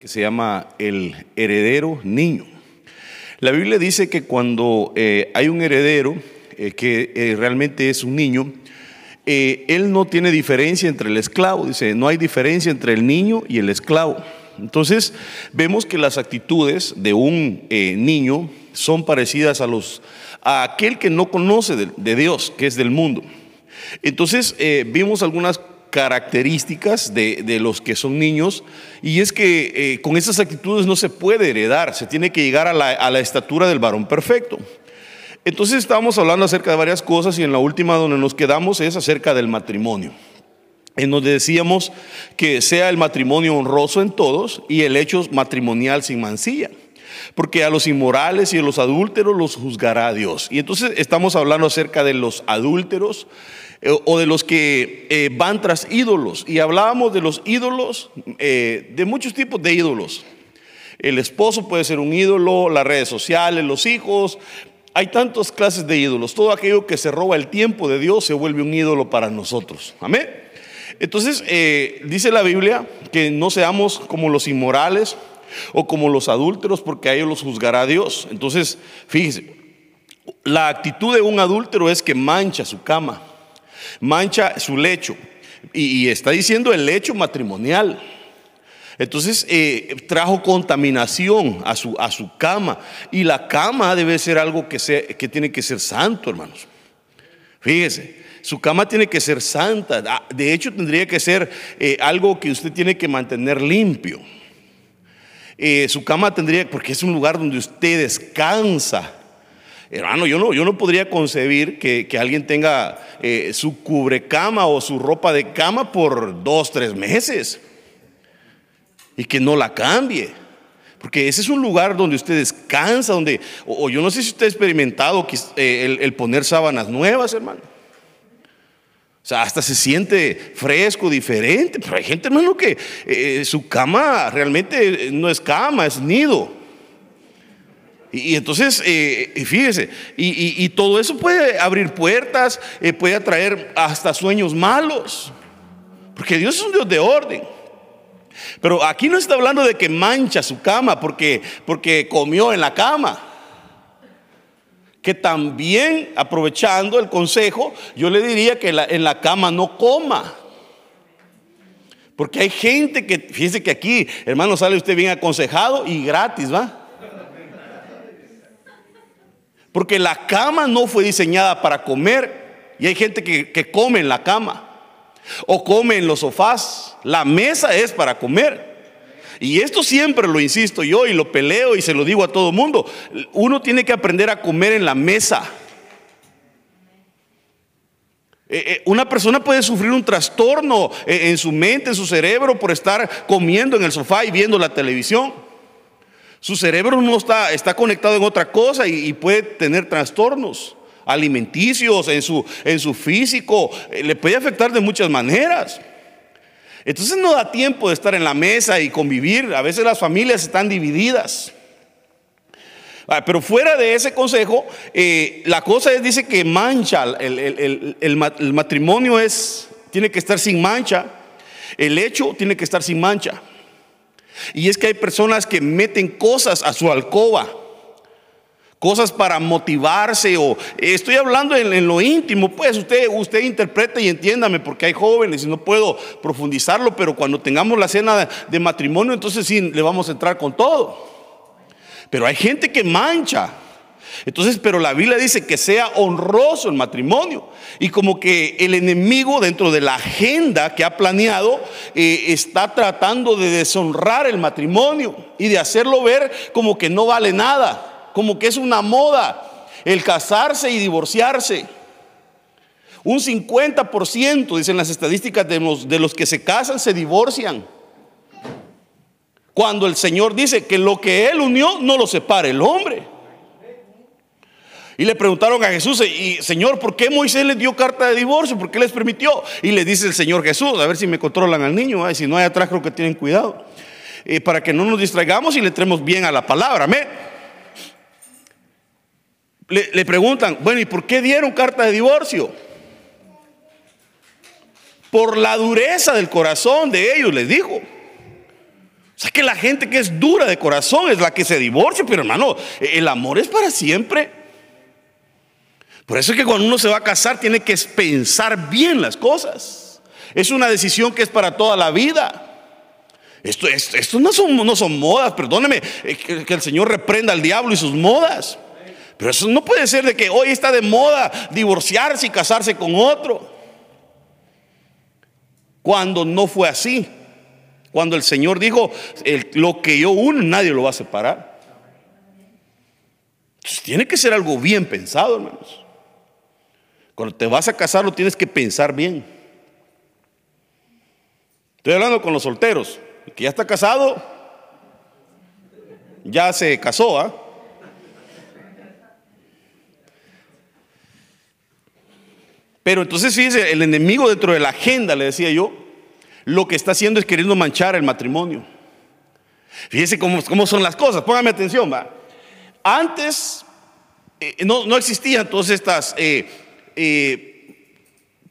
que se llama el heredero niño. La Biblia dice que cuando eh, hay un heredero eh, que eh, realmente es un niño, él no tiene diferencia entre el esclavo, dice, no hay diferencia entre el niño y el esclavo. Entonces vemos que las actitudes de un niño son parecidas a los a aquel que no conoce de, Dios, que es del mundo. Entonces vimos algunas características de, los que son niños y es que eh, con esas actitudes no se puede heredar, se tiene que llegar a la, estatura del varón perfecto. Entonces estábamos hablando acerca de varias cosas y en la última donde nos quedamos es acerca del matrimonio. En donde decíamos que sea el matrimonio honroso en todos y el hecho matrimonial sin mancilla. Porque a los inmorales y a los adúlteros los juzgará Dios. Y entonces estamos hablando acerca de los adúlteros o de los que eh, van tras ídolos. Y hablábamos de los ídolos, eh, de muchos tipos de ídolos. El esposo puede ser un ídolo, las redes sociales, los hijos. Hay tantas clases de ídolos. Todo aquello que se roba el tiempo de Dios se vuelve un ídolo para nosotros. Amén. Entonces, dice la Biblia que no seamos como los inmorales o como los adúlteros, porque a ellos los juzgará Dios. Entonces, fíjese, la actitud de un adúltero es que mancha su cama mancha su lecho. Y, está diciendo el lecho matrimonial. Entonces eh, trajo contaminación a su, a su cama. Y la cama debe ser algo que, que tiene que ser santo, hermanos. Fíjese, su cama tiene que ser santa. Ah, de hecho, tendría que ser eh, algo que usted tiene que mantener limpio. Eh, su cama tendría, porque es un lugar donde usted descansa. Hermano, yo no, yo no podría concebir que, alguien tenga eh, su cubrecama o su ropa de cama por dos, tres meses y que no la cambie. Porque ese es un lugar donde usted descansa, donde, o, yo no sé si usted ha experimentado eh, el, poner sábanas nuevas, hermano. O sea, hasta se siente fresco, diferente. Pero hay gente, hermano, que eh, su cama realmente no es cama, es nido. Y, entonces, eh, fíjese, y, todo eso puede abrir puertas, eh, puede atraer hasta sueños malos, porque Dios es un Dios de orden. Pero aquí no está hablando de que mancha su cama porque, porque comió en la cama. Que también, aprovechando el consejo, yo le diría que en la cama no coma. Porque hay gente que, fíjese que aquí, hermano, sale usted bien aconsejado y gratis, ¿va? Porque la cama no fue diseñada para comer. Y hay gente que, come en la cama. O come en los sofás. La mesa es para comer. Y esto siempre lo insisto yo y lo peleo y se lo digo a todo mundo. Uno tiene que aprender a comer en la mesa. Eh, eh, una persona puede sufrir un trastorno en su mente, en su cerebro, por estar comiendo en el sofá y viendo la televisión. Su cerebro no está, está conectado en otra cosa y, puede tener trastornos alimenticios en su, en su físico. Eh, le puede afectar de muchas maneras. Entonces no da tiempo de estar en la mesa y convivir. A veces las familias están divididas. Ah, pero fuera de ese consejo, eh, la cosa es, dice que mancha, el, el, matrimonio es, tiene que estar sin mancha, el hecho tiene que estar sin mancha. Y es que hay personas que meten cosas a su alcoba, cosas para motivarse o estoy hablando en, lo íntimo, pues usted usted interprete y entiéndame porque hay jóvenes y no puedo profundizarlo, pero cuando tengamos la cena de matrimonio, entonces sí le vamos a entrar con todo. Pero hay gente que mancha entonces, pero la Biblia dice que sea honroso el matrimonio. Y como que el enemigo dentro de la agenda que ha planeado eh, está tratando de deshonrar el matrimonio y de hacerlo ver como que no vale nada, como que es una moda el casarse y divorciarse. Un 50%, dicen las estadísticas, de los, de los que se casan se divorcian. Cuando el Señor dice que lo que Él unió no lo separe el hombre. Y le preguntaron a Jesús, y Señor, ¿por qué Moisés les dio carta de divorcio? ¿Por qué les permitió? Y le dice el Señor Jesús, a ver si me controlan al niño, si no hay atrás creo que tienen cuidado. Eh, para que no nos distraigamos y le entremos bien a la palabra. Amén. Le, le preguntan, bueno, ¿y por qué dieron carta de divorcio? Por la dureza del corazón de ellos, les dijo. O sea que la gente que es dura de corazón es la que se divorcia, pero hermano, el amor es para siempre. Por eso es que cuando uno se va a casar tiene que pensar bien las cosas. Es una decisión que es para toda la vida. Esto, no, son, modas, perdóneme, eh, que el Señor reprenda al diablo y sus modas. Pero eso no puede ser de que hoy está de moda divorciarse y casarse con otro. Cuando no fue así. Cuando el Señor dijo, lo que yo uno, nadie lo va a separar. Entonces, tiene que ser algo bien pensado, hermanos. Cuando te vas a casar lo tienes que pensar bien. Estoy hablando con los solteros. El que ya está casado, ya se casó, ¿ah? Pero entonces fíjese, el enemigo dentro de la agenda, le decía yo, lo que está haciendo es queriendo manchar el matrimonio. Fíjese cómo, cómo son las cosas, póngame atención, va. Antes eh, no, existían todas estas, eh,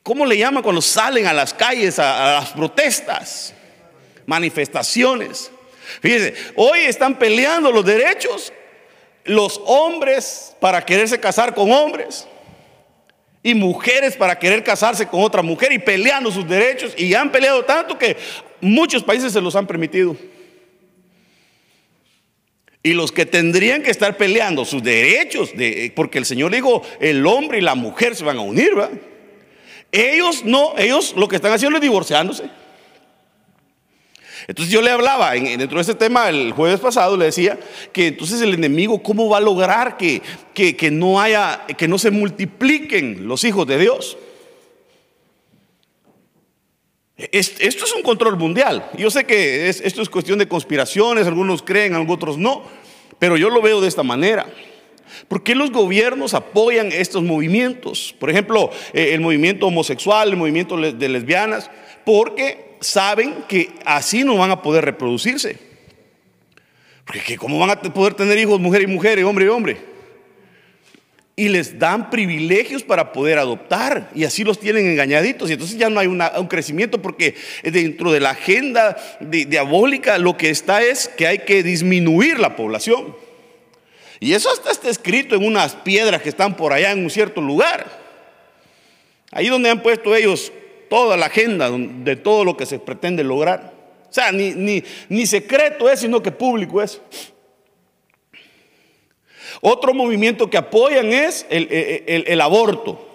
¿cómo le llaman cuando salen a las calles a, a las protestas? Manifestaciones. Fíjese, hoy están peleando los derechos los hombres para quererse casar con hombres y mujeres para querer casarse con otra mujer y peleando sus derechos y han peleado tanto que muchos países se los han permitido. Y los que tendrían que estar peleando sus derechos, de, porque el Señor dijo, el hombre y la mujer se van a unir, ¿va? Ellos no, ellos lo que están haciendo es divorciándose. Entonces yo le hablaba dentro de ese tema el jueves pasado, le decía que entonces el enemigo, ¿cómo va a lograr que, que, no haya, que no se multipliquen los hijos de Dios? Esto es un control mundial. Yo sé que esto es cuestión de conspiraciones, algunos creen, otros no, pero yo lo veo de esta manera. ¿Por qué los gobiernos apoyan estos movimientos? Por ejemplo, eh, el movimiento homosexual, el movimiento de lesbianas, porque saben que así no van a poder reproducirse. Porque ¿cómo van a poder tener hijos, mujer y mujer, hombre y hombre? Y les dan privilegios para poder adoptar y así los tienen engañaditos. Y entonces ya no hay un crecimiento porque dentro de la agenda diabólica lo que está es que hay que disminuir la población. Y eso hasta está escrito en unas piedras que están por allá en un cierto lugar. Ahí donde han puesto ellos toda la agenda de todo lo que se pretende lograr. O sea, ni, secreto es, sino que público es. Otro movimiento que apoyan es el, el aborto.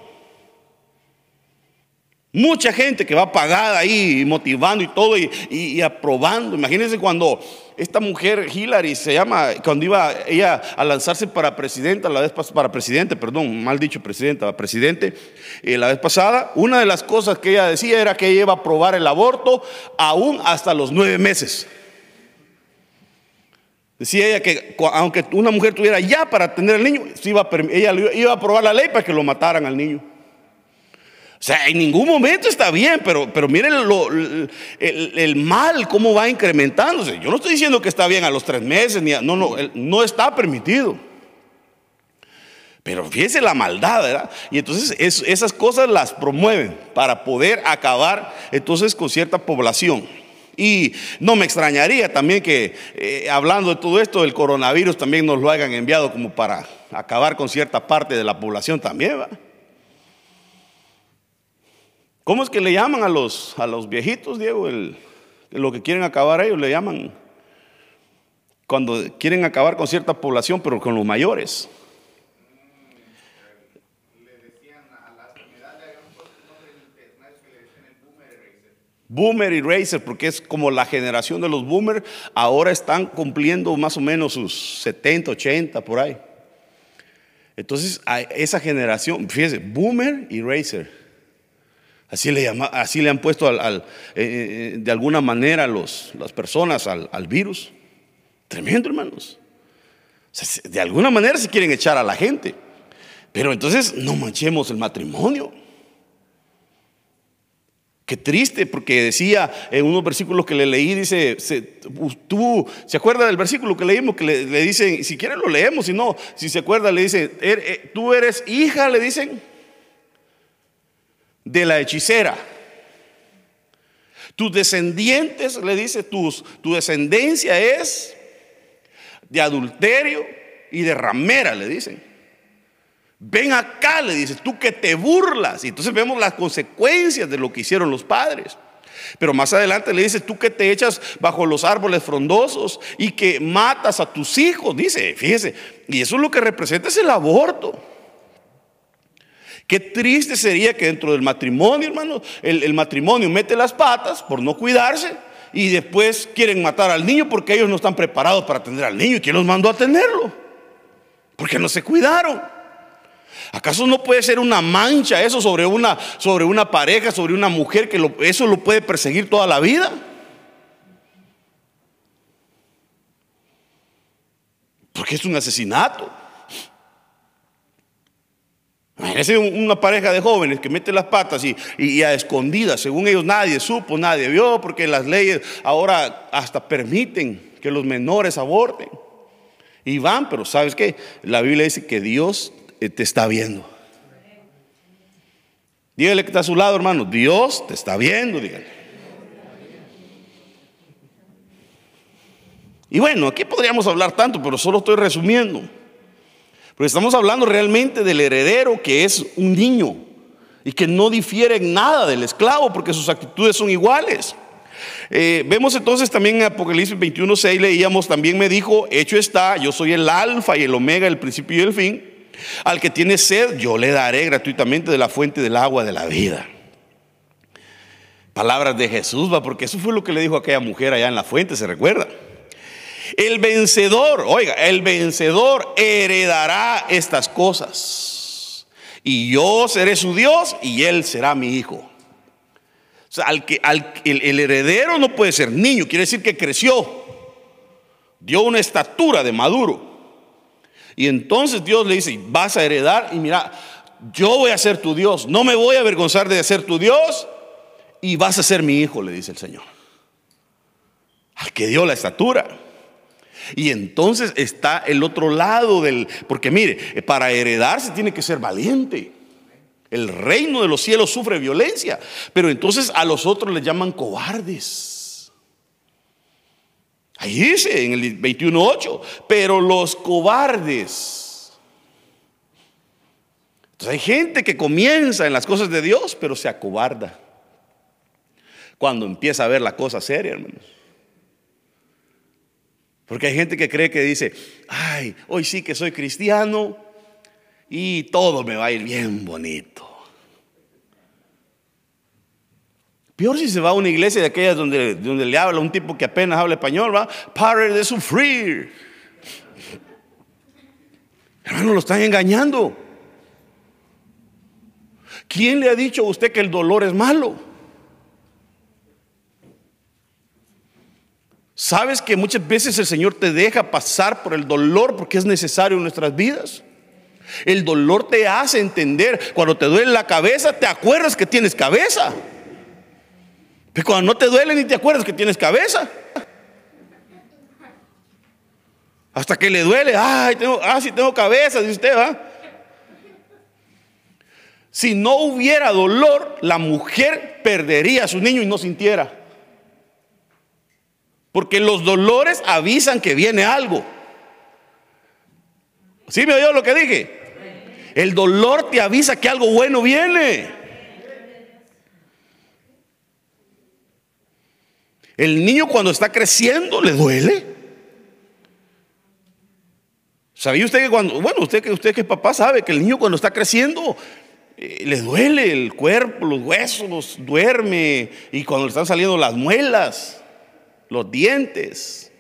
Mucha gente que va pagada ahí, motivando y todo, y, aprobando. Imagínense cuando esta mujer Hillary se llama, cuando iba ella a lanzarse para presidenta, la vez para presidente, perdón, mal dicho presidenta, presidente, eh, la vez pasada, una de las cosas que ella decía era que ella iba a aprobar el aborto aún hasta los nueve meses. Decía ella que aunque una mujer tuviera ya para tener el niño, ella iba a aprobar la ley para que lo mataran al niño. O sea, en ningún momento está bien, pero, pero miren el, mal, cómo va incrementándose. Yo no estoy diciendo que está bien a los tres meses, ni no, no, no está permitido. Pero fíjense la maldad, ¿verdad? Y entonces esas cosas las promueven para poder acabar entonces con cierta población. Y no me extrañaría también que eh, hablando de todo esto, el coronavirus también nos lo hayan enviado como para acabar con cierta parte de la población también, ¿verdad? ¿Cómo es que le llaman a los, a los viejitos, Diego? lo que quieren acabar ellos le llaman cuando quieren acabar con cierta población, pero con los mayores. Boomer y Racer, porque es como la generación de los Boomer, ahora están cumpliendo más o menos sus 70, 80 por ahí. Entonces, esa generación, fíjese, Boomer y Racer. Así le, llama, así le han puesto al, eh, eh, de alguna manera los, las personas al, virus. Tremendo, hermanos. de alguna manera se quieren echar a la gente. Pero entonces no manchemos el matrimonio. Qué triste, porque decía en unos versículos que le leí, dice, tú, ¿se acuerda del versículo que leímos? Que le, dicen, si quiere lo leemos, si no, si se acuerda, le dice, er, eh, tú eres hija, le dicen de la hechicera. Tus descendientes, le dice, tus, tu descendencia es de adulterio y de ramera, le dicen. Ven acá, le dice, tú que te burlas. Y entonces vemos las consecuencias de lo que hicieron los padres. Pero más adelante le dice, tú que te echas bajo los árboles frondosos y que matas a tus hijos, dice, fíjese, y eso es lo que representa es el aborto. Qué triste sería que dentro del matrimonio, hermano, el, matrimonio mete las patas por no cuidarse y después quieren matar al niño porque ellos no están preparados para atender al niño. ¿Y quién los mandó a atenderlo? Porque no se cuidaron. ¿Acaso no puede ser una mancha eso sobre una, sobre una pareja, sobre una mujer, que eso lo puede perseguir toda la vida? Porque es un asesinato. Imagínense una pareja de jóvenes que mete las patas y, a escondidas, según ellos nadie supo, nadie vio, porque las leyes ahora hasta permiten que los menores aborten. Y van, pero ¿sabes qué? La Biblia dice que Dios te está viendo. Dígale que está a su lado, hermano. Dios te está viendo, dígale. Y bueno, aquí podríamos hablar tanto, pero solo estoy resumiendo. Porque estamos hablando realmente del heredero que es un niño y que no difiere en nada del esclavo porque sus actitudes son iguales. Eh, vemos entonces también en Apocalipsis 21.6 leíamos, también me dijo, hecho está, yo soy el alfa y el omega, el principio y el fin. Al que tiene sed, yo le daré gratuitamente de la fuente del agua de la vida. Palabras de Jesús, va, porque eso fue lo que le dijo aquella mujer allá en la fuente, ¿se recuerda? El vencedor, oiga, el vencedor heredará estas cosas. Y yo seré su Dios y él será mi hijo. O sea, al que, el, heredero no puede ser niño, quiere decir que creció, dio una estatura de maduro. Y entonces Dios le dice, vas a heredar y mira, yo voy a ser tu Dios, no me voy a avergonzar de ser tu Dios y vas a ser mi hijo, le dice el Señor. Al que dio la estatura. Y entonces está el otro lado del, porque mire, para heredarse tiene que ser valiente. El reino de los cielos sufre violencia, pero entonces a los otros les llaman cobardes. Ahí dice en el 21.8, pero los cobardes. Entonces hay gente que comienza en las cosas de Dios, pero se acobarda cuando empieza a ver la cosa seria, hermanos. Porque hay gente que cree que dice, ay, hoy sí que soy cristiano y todo me va a ir bien bonito. Peor si se va a una iglesia de aquellas donde, donde le habla un tipo que apenas habla español, va, pare de sufrir. Hermano, lo están engañando. ¿Quién le ha dicho a usted que el dolor es malo? ¿Sabes que muchas veces el Señor te deja pasar por el dolor porque es necesario en nuestras vidas? El dolor te hace entender. Cuando te duele la cabeza, te acuerdas que tienes cabeza. Pero cuando no te duele ni te acuerdas que tienes cabeza. Hasta que le duele, ay, tengo, ah, sí tengo cabeza, dice usted, ¿va? Si no hubiera dolor, la mujer perdería a su niño y no sintiera. Porque los dolores avisan que viene algo. ¿Sí me oyó lo que dije? El dolor te avisa que algo bueno viene. El niño cuando está creciendo le duele. ¿Sabía usted que cuando, bueno, usted que usted que es papá sabe que el niño cuando está creciendo eh, le duele el cuerpo, los huesos, duerme y cuando le están saliendo las muelas los dientes.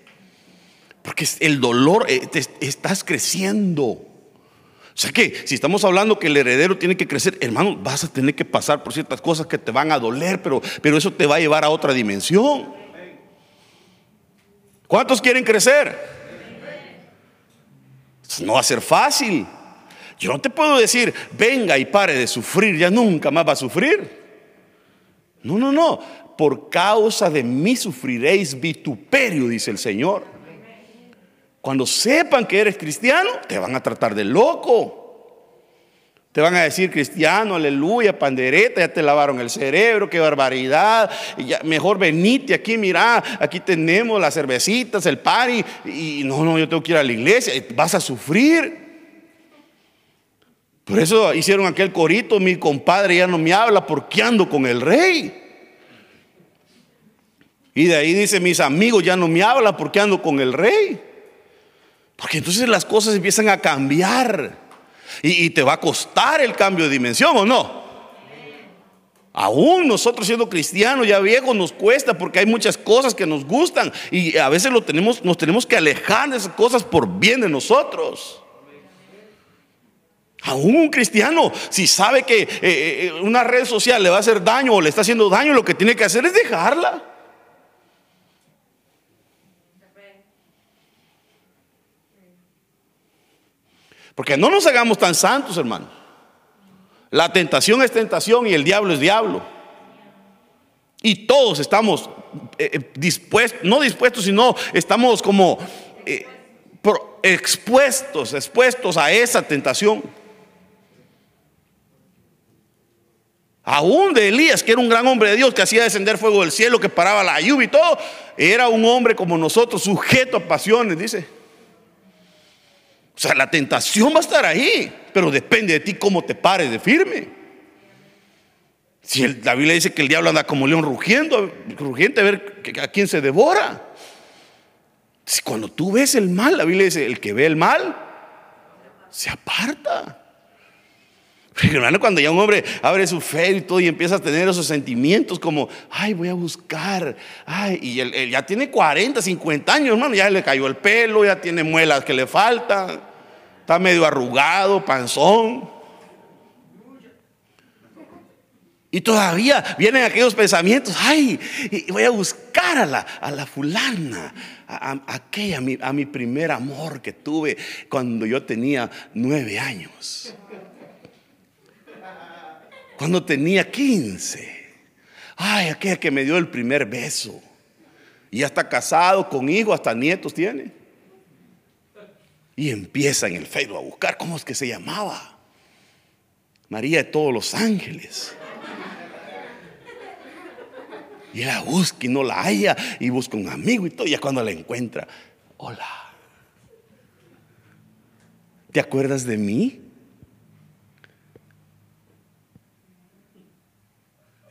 Porque el dolor, eh, estás creciendo. O sea que si estamos hablando que el heredero tiene que crecer, hermano, vas a tener que pasar por ciertas cosas que te van a doler, pero, pero eso te va a llevar a otra dimensión. ¿Cuántos quieren crecer? No va a ser fácil. Yo no te puedo decir, venga y pare de sufrir, ya nunca más va a sufrir. No, no, no por causa de mí sufriréis vituperio, dice el Señor. Cuando sepan que eres cristiano, te van a tratar de loco. Te van a decir cristiano, aleluya, pandereta, ya te lavaron el cerebro, qué barbaridad. Ya, mejor venite aquí, mira, aquí tenemos las cervecitas, el party. Y no, no, yo tengo que ir a la iglesia. Vas a sufrir. Por eso hicieron aquel corito, mi compadre ya no me habla porque ando con el rey. Y de ahí dice, mis amigos ya no me hablan porque ando con el rey. Porque entonces las cosas empiezan a cambiar. Y, te va a costar el cambio de dimensión o no. Aún nosotros siendo cristianos ya viejos nos cuesta porque hay muchas cosas que nos gustan y a veces lo tenemos, nos tenemos que alejar de esas cosas por bien de nosotros. Aún un cristiano, si sabe que eh, eh, una red social le va a hacer daño o le está haciendo daño, lo que tiene que hacer es dejarla. Porque no nos hagamos tan santos, hermano. La tentación es tentación y el diablo es diablo. Y todos estamos eh, eh, dispuestos, no dispuestos, sino estamos como eh, expuestos, expuestos a esa tentación. Aún de Elías, que era un gran hombre de Dios, que hacía descender fuego del cielo, que paraba la lluvia y todo, era un hombre como nosotros, sujeto a pasiones, dice. O sea, la tentación va a estar ahí, pero depende de ti cómo te pares de firme. Si la Biblia dice que el diablo anda como león rugiendo, rugiente a ver a quién se devora. Si cuando tú ves el mal, la Biblia dice, el que ve el mal, se aparta. Hermano, cuando ya un hombre abre su fe y todo y empieza a tener esos sentimientos como, ay, voy a buscar, ay, y él, ya tiene 40, 50 años, hermano, ya le cayó el pelo, ya tiene muelas que le faltan, está medio arrugado, panzón. Y todavía vienen aquellos pensamientos, ay, voy a buscar a la, a la fulana, a, aquella, a mi primer amor que tuve cuando yo tenía nueve años cuando tenía 15. Ay, aquella que me dio el primer beso. Y ya está casado, con hijos, hasta nietos tiene. Y empieza en el Facebook a buscar cómo es que se llamaba. María de todos los ángeles. Y la busca y no la halla y busca un amigo y todo. Y ya cuando la encuentra, hola. ¿Te acuerdas de mí?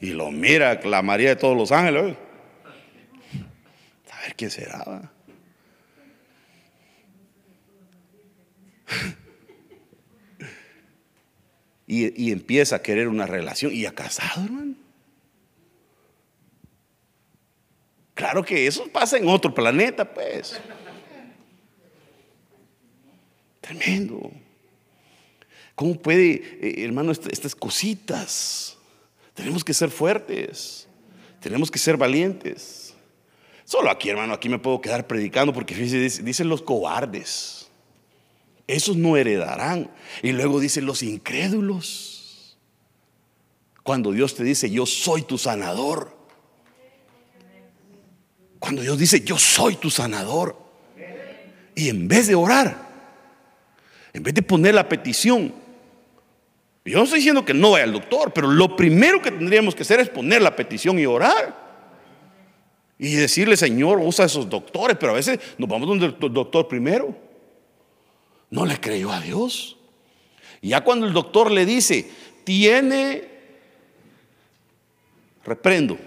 Y lo mira la María de todos los ángeles. A ver quién será. Y, y, empieza a querer una relación y ha casado, hermano. Claro que eso pasa en otro planeta, pues. Tremendo. ¿Cómo puede, eh, hermano, estas cositas? Tenemos que ser fuertes. Tenemos que ser valientes. Solo aquí, hermano, aquí me puedo quedar predicando porque dicen los cobardes. Esos no heredarán. Y luego dicen los incrédulos. Cuando Dios te dice, yo soy tu sanador. Cuando Dios dice, yo soy tu sanador. Y en vez de orar, en vez de poner la petición, yo no estoy diciendo que no vaya al doctor, pero lo primero que tendríamos que hacer es poner la petición y orar. Y decirle, Señor, usa esos doctores, pero a veces nos vamos donde el doctor primero. No le creyó a Dios. Ya cuando el doctor le dice, tiene, reprendo.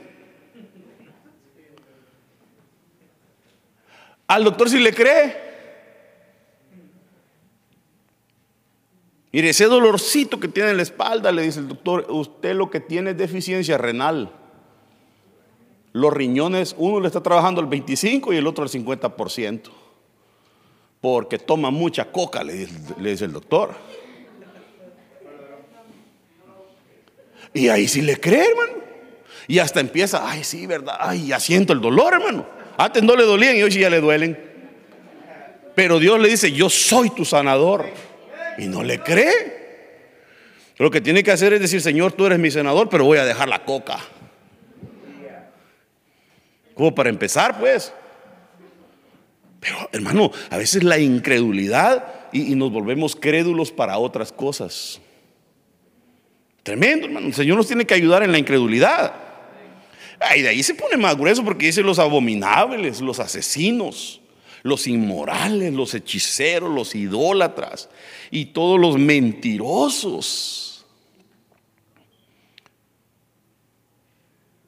Al doctor si le cree, Mire, ese dolorcito que tiene en la espalda, le dice el doctor, usted lo que tiene es deficiencia renal. Los riñones, uno le está trabajando al 25 y el otro al 50%. Porque toma mucha coca, le dice, el doctor. Y ahí sí le cree, hermano. Y hasta empieza, ay, sí, ¿verdad? Ay, ya siento el dolor, hermano. Antes no le dolían y hoy sí ya le duelen. Pero Dios le dice, yo soy tu sanador y no le cree. Lo que tiene que hacer es decir, Señor, tú eres mi senador, pero voy a dejar la coca. Como para empezar, pues. Pero, hermano, a veces la incredulidad y, nos volvemos crédulos para otras cosas. Tremendo, hermano. El Señor nos tiene que ayudar en la incredulidad. Y de ahí se pone más grueso porque dice los abominables, los asesinos, los inmorales, los hechiceros, los idólatras y todos los mentirosos.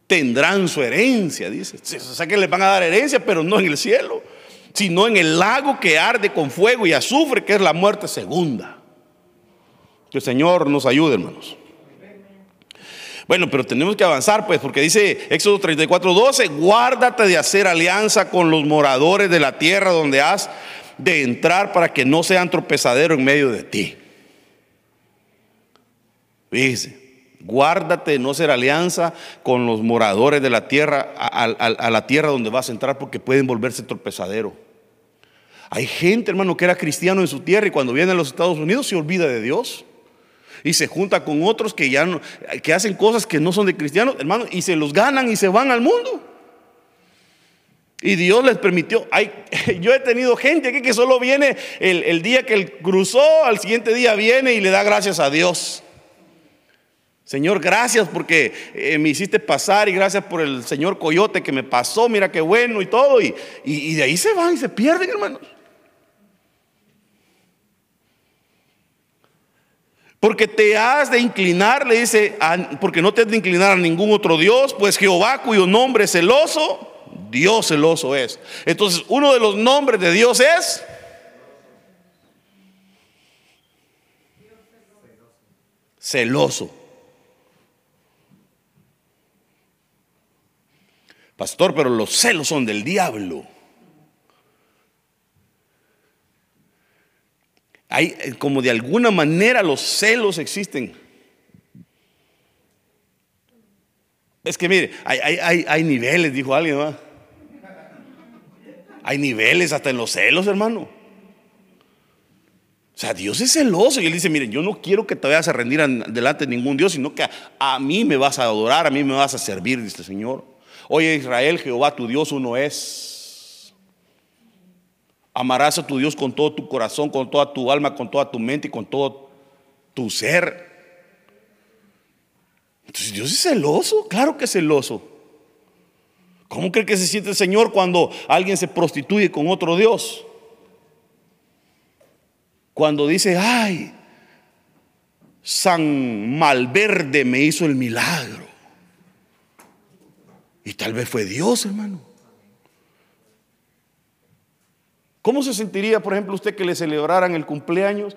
Tendrán su herencia, dice. O sea que les van a dar herencia, pero no en el cielo, sino en el lago que arde con fuego y azufre, que es la muerte segunda. Que el Señor nos ayude, hermanos. Bueno, pero tenemos que avanzar, pues, porque dice Éxodo 34, 12, guárdate de hacer alianza con los moradores de la tierra donde has de entrar para que no sean tropezadero en medio de ti. Dice, guárdate de no hacer alianza con los moradores de la tierra, a, a la tierra donde vas a entrar, porque pueden volverse tropezadero. Hay gente, hermano, que era cristiano en su tierra y cuando viene a los Estados Unidos se olvida de Dios y se junta con otros que ya no, que hacen cosas que no son de cristianos, hermano, y se los ganan y se van al mundo. Y Dios les permitió. Hay, yo he tenido gente aquí que solo viene el, día que él cruzó, al siguiente día viene y le da gracias a Dios. Señor, gracias porque eh, me hiciste pasar y gracias por el Señor Coyote que me pasó, mira qué bueno y todo. Y, y de ahí se van y se pierden, hermanos. Porque te has de inclinar, le dice, porque no te has de inclinar a ningún otro Dios, pues Jehová cuyo nombre es celoso, Dios celoso es. Entonces, uno de los nombres de Dios es... Celoso. Pastor, pero los celos son del diablo. Hay, eh, como de alguna manera los celos existen. Es que mire, hay, niveles, dijo alguien, Hay niveles hasta en los celos, hermano. O sea, Dios es celoso y Él dice, mire, yo no quiero que te vayas a rendir delante de ningún Dios, sino que a, a, mí me vas a adorar, a mí me vas a servir, dice el Señor. Oye Israel, Jehová tu Dios uno es. Amarás a tu Dios con todo tu corazón, con toda tu alma, con toda tu mente y con todo tu ser. Entonces Dios es celoso, claro que es celoso. ¿Cómo cree que se siente el Señor cuando alguien se prostituye con otro Dios? Cuando dice, ay, San Malverde me hizo el milagro. Y tal vez fue Dios, hermano. ¿Cómo se sentiría, por ejemplo, usted que le celebraran el cumpleaños?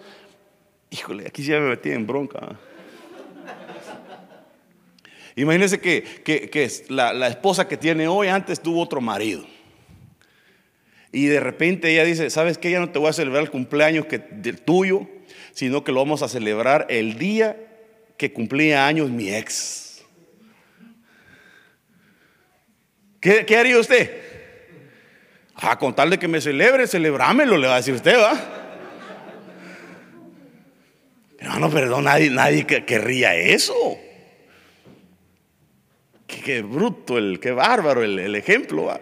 Híjole, aquí ya me metí en bronca. Imagínese que, la, esposa que tiene hoy antes tuvo otro marido. Y de repente ella dice, ¿sabes qué? Ya no te voy a celebrar el cumpleaños que, del tuyo, sino que lo vamos a celebrar el día que cumplía años mi ex. ¿Qué, qué haría usted? A contarle que me celebre, celebrámelo, le va a decir usted, ¿va? Hermano, perdón, nadie, nadie querría eso. Qué, bruto, el, qué bárbaro el, ejemplo. ¿va?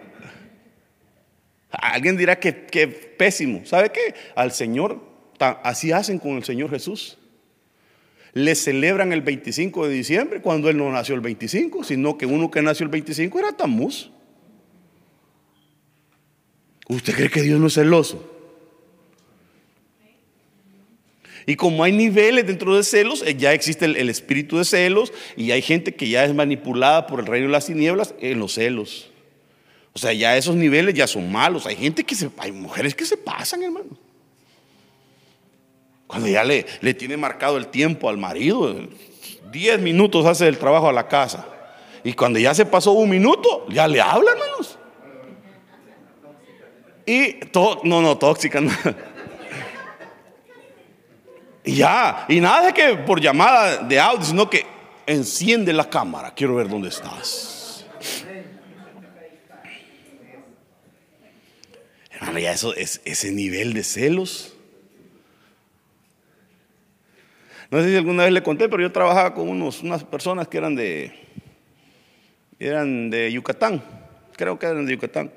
Alguien dirá que, que, pésimo. ¿Sabe qué? Al Señor, así hacen con el Señor Jesús. Le celebran el 25 de diciembre cuando Él no nació el 25, sino que uno que nació el 25 era Tamuz. ¿Usted cree que Dios no es celoso? Y como hay niveles dentro de celos, eh, ya existe el, espíritu de celos y hay gente que ya es manipulada por el reino de las tinieblas en los celos. O sea, ya esos niveles ya son malos. Hay gente que se, hay mujeres que se pasan, hermano. Cuando ya le, tiene marcado el tiempo al marido, 10 minutos hace el trabajo a la casa. Y cuando ya se pasó un minuto, ya le habla, hermanos. Y todo, no, no, tóxica. Y ya, y nada de que por llamada de audio, sino que enciende la cámara, quiero ver dónde estás. Hermano, ya eso es ese nivel de celos. No sé si alguna vez le conté, pero yo trabajaba con unos, unas personas que eran de, eran de Yucatán, creo que eran de Yucatán.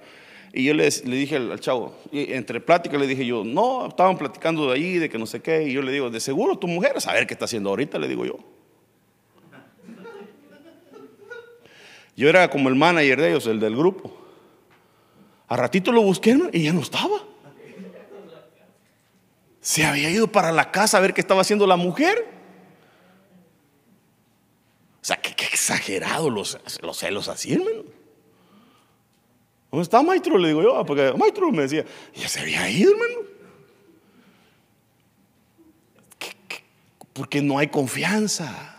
Y yo le, le dije al, chavo, entre pláticas le dije yo, no, estaban platicando de ahí, de que no sé qué. Y yo le digo, de seguro tu mujer, a saber qué está haciendo ahorita, le digo yo. Yo era como el manager de ellos, el del grupo. A ratito lo busqué y ya no estaba. Se había ido para la casa a ver qué estaba haciendo la mujer. O sea, qué, exagerado los, los, celos así, hermano. ¿Dónde está maestro? Le digo yo, ah, porque maestro me decía, ya se había ido, hermano. Porque no hay confianza.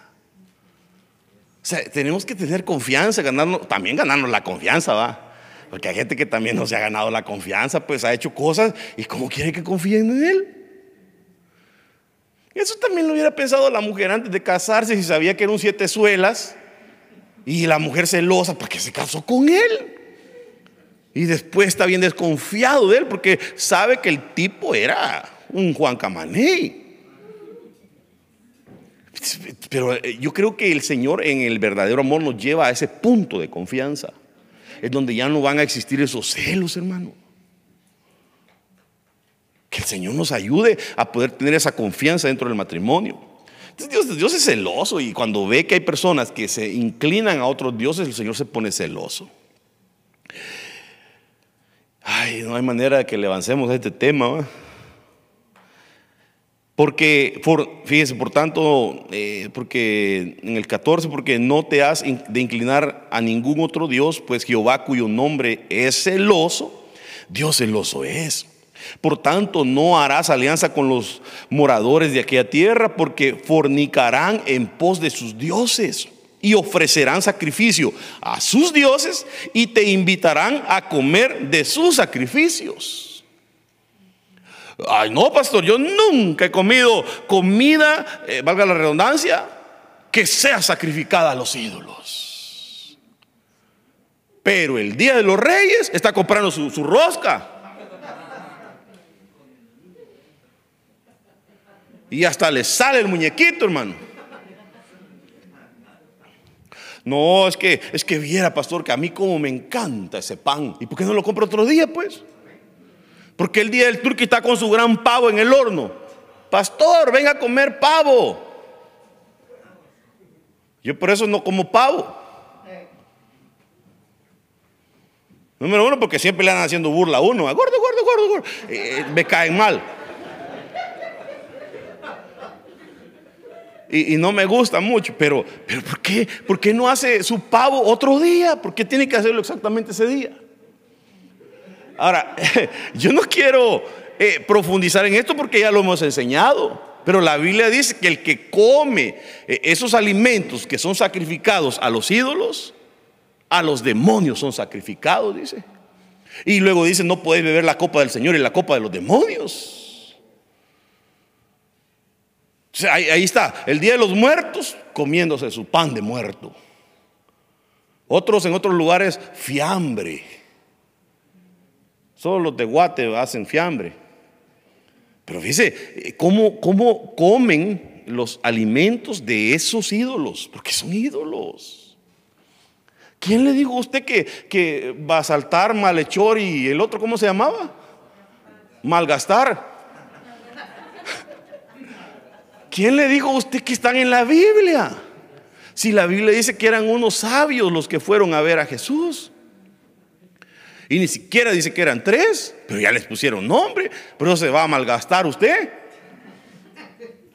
O sea, tenemos que tener confianza, ganarnos, también ganarnos la confianza, va. Porque hay gente que también no se ha ganado la confianza, pues ha hecho cosas y cómo quiere que confíen en él. Eso también lo hubiera pensado la mujer antes de casarse, si sabía que eran siete suelas y la mujer celosa, porque se casó con él. Y después está bien desconfiado de él porque sabe que el tipo era un Juan Camané. Pero eh, yo creo que el Señor en el verdadero amor nos lleva a ese punto de confianza. Es donde ya no van a existir esos celos, hermano. Que el Señor nos ayude a poder tener esa confianza dentro del matrimonio. Dios, Dios es celoso y cuando ve que hay personas que se inclinan a otros dioses, el Señor se pone celoso. Ay, no hay manera de que le avancemos a este tema. Porque, por, fíjese, por tanto, eh, porque en el 14, porque no te has de inclinar a ningún otro Dios, pues Jehová cuyo nombre es celoso, Dios celoso es. Por tanto, no harás alianza con los moradores de aquella tierra, porque fornicarán en pos de sus dioses y ofrecerán sacrificio a sus dioses y te invitarán a comer de sus sacrificios. Ay, no, pastor, yo nunca he comido comida, eh, valga la redundancia, que sea sacrificada a los ídolos. Pero el día de los reyes está comprando su, su rosca. Y hasta le sale el muñequito, hermano. No, es que es que viera, pastor, que a mí como me encanta ese pan. ¿Y por qué no lo compro otro día, pues? Porque el día del turqui está con su gran pavo en el horno. Pastor, venga a comer pavo. Yo por eso no como pavo. Número uno, porque siempre le andan haciendo burla a uno. Gordo, gordo, gordo, gordo. Eh, eh, me caen mal. Y, no me gusta mucho, pero, pero ¿por, qué? ¿por qué no hace su pavo otro día? ¿Por qué tiene que hacerlo exactamente ese día? Ahora, yo no quiero eh, profundizar en esto porque ya lo hemos enseñado. Pero la Biblia dice que el que come eh, esos alimentos que son sacrificados a los ídolos, a los demonios son sacrificados, dice. Y luego dice, no podéis beber la copa del Señor y la copa de los demonios. Ahí, ahí está, el día de los muertos comiéndose su pan de muerto. Otros en otros lugares, fiambre. Solo los de Guate hacen fiambre. Pero fíjese, ¿cómo, ¿cómo comen los alimentos de esos ídolos? Porque son ídolos. ¿Quién le dijo a usted que, que va a saltar malhechor y el otro, ¿cómo se llamaba? Malgastar. ¿Quién le dijo a usted que están en la Biblia? Si la Biblia dice que eran unos sabios los que fueron a ver a Jesús. Y ni siquiera dice que eran tres, pero ya les pusieron nombre. Pero se va a malgastar usted.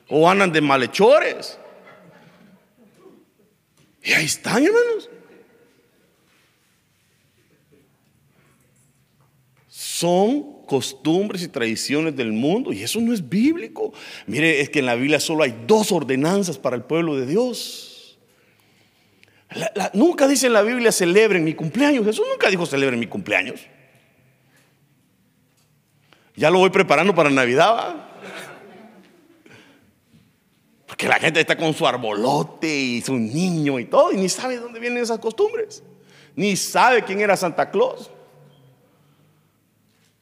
O andan de malhechores. Y ahí están, hermanos. Son costumbres y tradiciones del mundo y eso no es bíblico. Mire, es que en la Biblia solo hay dos ordenanzas para el pueblo de Dios nunca dice en la Biblia celebren mi cumpleaños. Jesús nunca dijo celebren mi cumpleaños. Ya lo voy preparando para Navidad. Porque la gente está con su arbolote y su niño y todo y ni sabe de dónde vienen esas costumbres. Ni sabe quién era Santa Claus.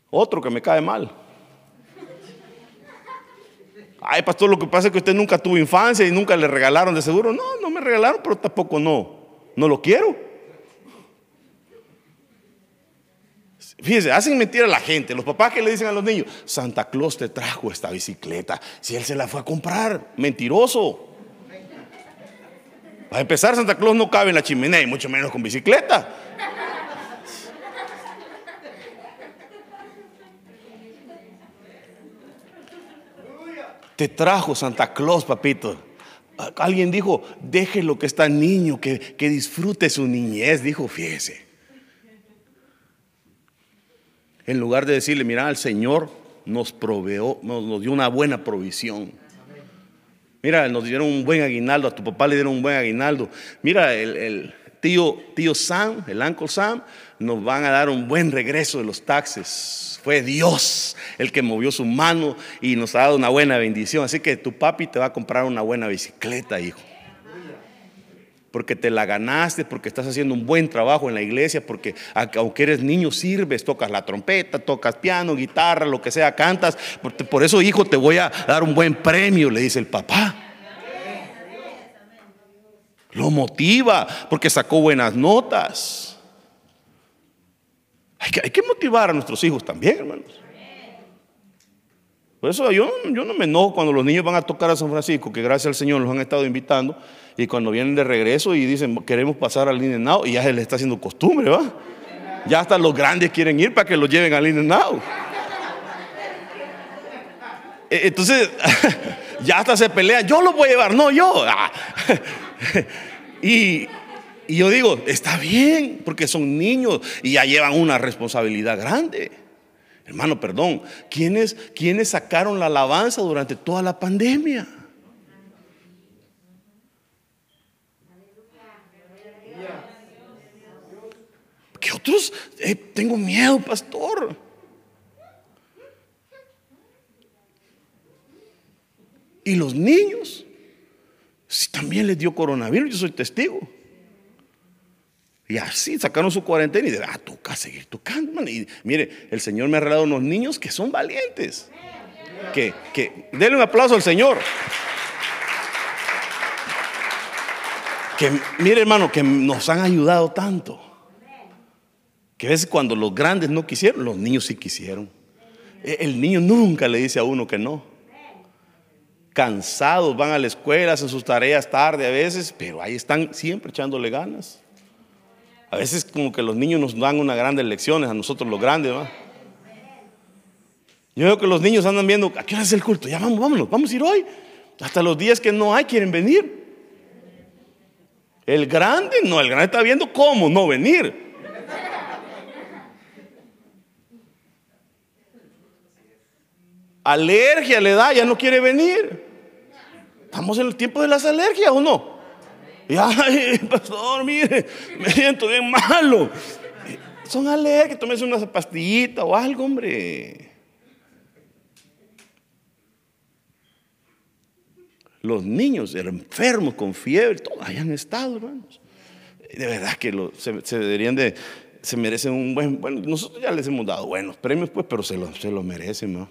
Otro que me cae mal. Ay, pastor, lo que pasa es que usted nunca tuvo infancia y nunca le regalaron de seguro. No, no me regalaron, pero tampoco no no lo quiero. Fíjense, hacen mentir a la gente. Los papás que le dicen a los niños, Santa Claus te trajo esta bicicleta. Si él se la fue a comprar, mentiroso. Para empezar, Santa Claus no cabe en la chimenea y mucho menos con bicicleta. Te trajo Santa Claus, papito. Alguien dijo, déjelo que está niño, que, que disfrute su niñez, dijo, fíjese. En lugar de decirle, mira, el Señor nos proveó, nos, dio una buena provisión. Mira, nos dieron un buen aguinaldo, a tu papá le dieron un buen aguinaldo. Mira, el, tío, tío Sam, el Uncle Sam, nos van a dar un buen regreso de los taxes. Fue Dios el que movió su mano y nos ha dado una buena bendición. Así que tu papi te va a comprar una buena bicicleta, hijo porque te la ganaste, porque estás haciendo un buen trabajo en la iglesia, porque aunque eres niño sirves, tocas la trompeta, tocas piano, guitarra, lo que sea, cantas. Por eso, hijo, te voy a dar un buen premio, le dice el papá. Lo motiva porque sacó buenas notas. Hay que, motivar a nuestros hijos también, hermanos. Por eso yo, yo no me enojo cuando los niños van a tocar a San Francisco, que gracias al Señor los han estado invitando y cuando vienen de regreso y dicen, queremos pasar al In Now, y ya se les está haciendo costumbre, ¿va? Ya hasta los grandes quieren ir para que los lleven al In Now. E, entonces, ya hasta se pelean, yo los voy a llevar, no yo. Ah. Y, y yo digo, está bien, porque son niños y ya llevan una responsabilidad grande. Hermano, perdón, ¿quiénes, ¿quiénes sacaron la alabanza durante toda la pandemia? Que otros, eh, tengo miedo, pastor. Y los niños, si también les dio coronavirus, yo soy testigo. Y así sacaron su cuarentena y de, ah, toca seguir tocando. Y mire, el Señor me ha regalado unos niños que son valientes. Que, que, denle un aplauso al Señor. Que, mire hermano, que nos han ayudado tanto. Que a veces cuando los grandes no quisieron, los niños sí quisieron. E, el niño nunca le dice a uno que no. Cansados, van a la escuela, hacen sus tareas tarde a veces, pero ahí están siempre echándole ganas. A veces como que los niños nos dan unas grandes lecciones a nosotros los grandes, ¿va? Yo veo que los niños andan viendo, ¿a qué hora es el culto? Ya vamos, vámonos, vamos a ir hoy. Hasta los días que no hay quieren venir. El grande, no, el grande está viendo cómo no venir. Alergia le da, ya no quiere venir. Estamos en el tiempo de las alergias o no. Y ay, pastor, mire, me siento bien malo. Son alergias, tómese una pastillita o algo, hombre. Los niños enfermos con fiebre, todos hayan estado, hermanos. De verdad que se, deberían de, se merecen un buen, bueno, nosotros ya les hemos dado buenos premios, pues, pero se lo, se lo merecen, ¿no?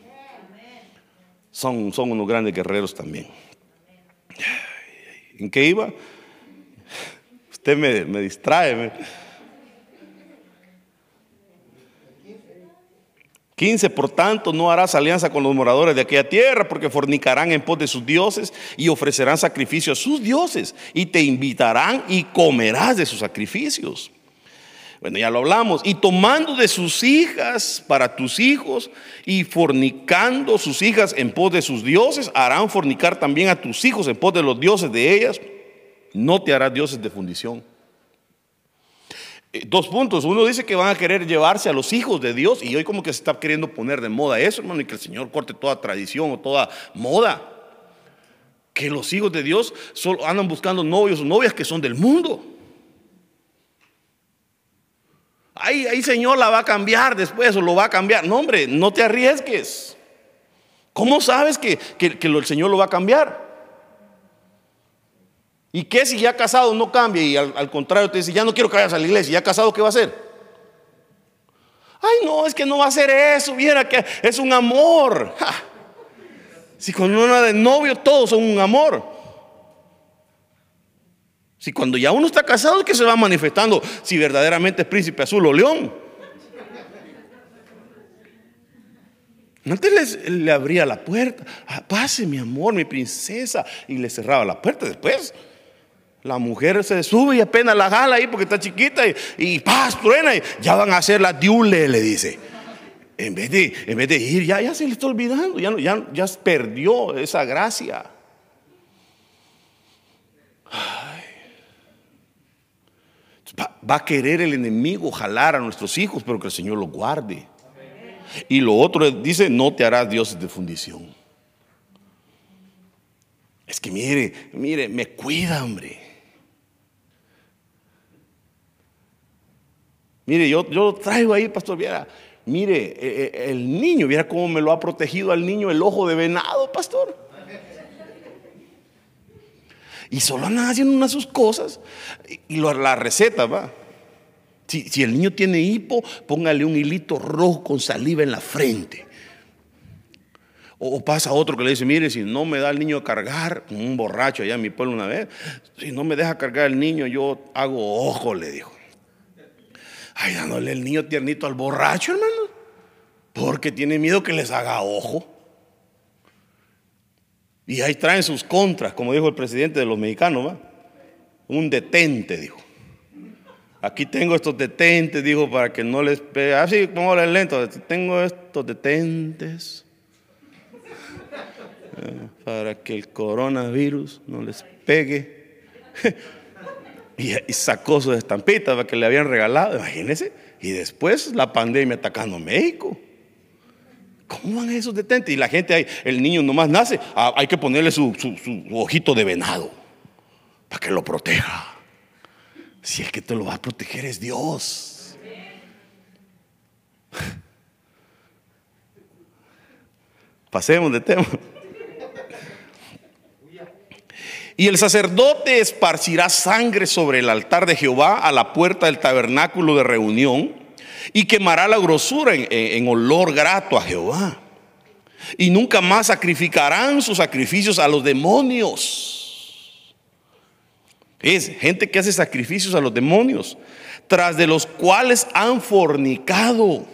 son, unos grandes guerreros también. ¿En qué iba? Usted me, distrae. 15, por tanto, no harás alianza con los moradores de aquella tierra, porque fornicarán en pos de sus dioses y ofrecerán sacrificio a sus dioses, y te invitarán y comerás de sus sacrificios. Bueno, ya lo hablamos. Y tomando de sus hijas para tus hijos y fornicando sus hijas en pos de sus dioses, harán fornicar también a tus hijos en pos de los dioses de ellas. No te harás dioses de fundición. Eh, dos puntos. Uno dice que van a querer llevarse a los hijos de Dios y hoy como que se está queriendo poner de moda eso, hermano, y que el Señor corte toda tradición o toda moda. Que los hijos de Dios solo andan buscando novios o novias que son del mundo. Ahí Señor la va a cambiar después o lo va a cambiar. No, hombre, no te arriesgues. ¿Cómo sabes que, el Señor lo va a cambiar? ¿Y qué si ya casado no cambia y al, contrario te dice, ya no quiero que vayas a la iglesia, ya casado, ¿qué va a hacer? Ay, no, es que no va a hacer eso, viera que es un amor. Si con una de novio todos son un amor. Si cuando ya uno está casado es que se va manifestando si verdaderamente es príncipe azul o león. Antes le abría la puerta, ah, pase mi amor, mi princesa, y le cerraba la puerta. Después La mujer se sube y apenas la jala ahí porque está chiquita y, y paz, truena y ya van a hacer la diule, le dice. En vez de, en vez de ir, ya, ya se le está olvidando, ya, ya, ya perdió esa gracia. Va, va a querer el enemigo jalar a nuestros hijos, pero que el Señor los guarde. Y lo otro dice, no te harás dioses de fundición. Es que mire, mire, me cuida, hombre. Mire, yo, yo traigo ahí, pastor, viera, mire, eh, eh, el niño, viera cómo me lo ha protegido al niño el ojo de venado, pastor. Y solo andan haciendo unas sus cosas. Y, la receta, va. Si, si, el niño tiene hipo, póngale un hilito rojo con saliva en la frente. O pasa otro que le dice, mire, si no me da el niño a cargar, un borracho allá en mi pueblo una vez, si no me deja cargar el niño, yo hago ojo, le dijo. Ay, dándole el niño tiernito al borracho, hermano, porque tiene miedo que les haga ojo. Y ahí traen sus contras, como dijo el presidente de los mexicanos, ¿va? Un detente, dijo. Aquí tengo estos detentes, dijo, para que no les pegue. Así ah, el lento, tengo estos detentes para que el coronavirus no les pegue. Y, sacó su estampita para que le habían regalado, imagínense. Y después la pandemia atacando México. ¿Cómo van esos detentes? Y la gente, ahí, el niño nomás nace, ah, hay que ponerle su, su ojito de venado para que lo proteja. Si el que te lo va a proteger es Dios. Pasemos de tema. Y el sacerdote esparcirá sangre sobre el altar de Jehová a la puerta del tabernáculo de reunión y quemará la grosura en, olor grato a Jehová. Y nunca más sacrificarán sus sacrificios a los demonios. Es gente que hace sacrificios a los demonios, tras de los cuales han fornicado.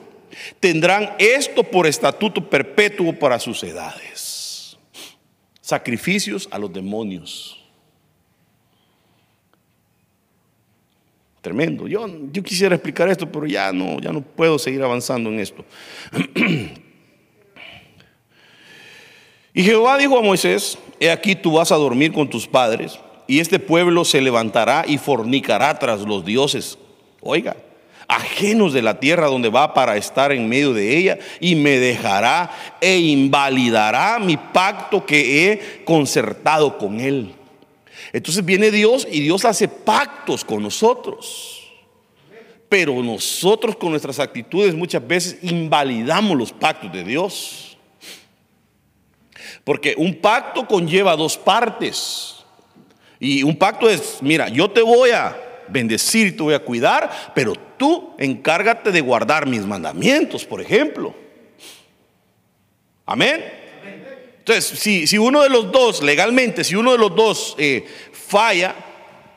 Tendrán esto por estatuto perpetuo para sus edades sacrificios a los demonios. Tremendo. Yo, yo quisiera explicar esto, pero ya no, ya no puedo seguir avanzando en esto. y Jehová dijo a Moisés, he aquí tú vas a dormir con tus padres, y este pueblo se levantará y fornicará tras los dioses. Oiga, ajenos de la tierra donde va para estar en medio de ella, y me dejará e invalidará mi pacto que he concertado con él. Entonces viene Dios y Dios hace pactos con nosotros. Pero nosotros con nuestras actitudes muchas veces invalidamos los pactos de Dios. Porque un pacto conlleva dos partes. Y un pacto es, mira, yo te voy a bendecir te voy a cuidar, pero tú encárgate de guardar mis mandamientos, por ejemplo. Amén. Entonces, si, uno de los dos, legalmente, si uno de los dos eh, falla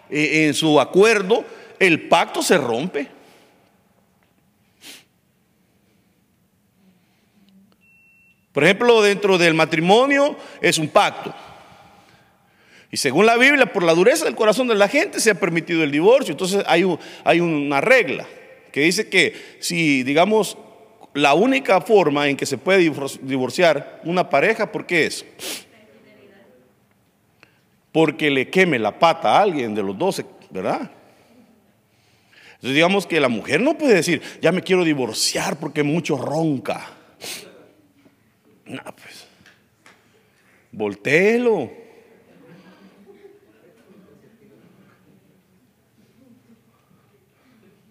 eh, en su acuerdo, el pacto se rompe. Por ejemplo, dentro del matrimonio es un pacto. Y según la Biblia, por la dureza del corazón de la gente se ha permitido el divorcio. Entonces hay, hay una regla que dice que si, digamos, la única forma en que se puede divorciar una pareja, ¿por qué es? Porque le queme la pata a alguien de los dos, ¿verdad? Entonces digamos que la mujer no puede decir, ya me quiero divorciar porque mucho ronca. No, pues, voltéelo.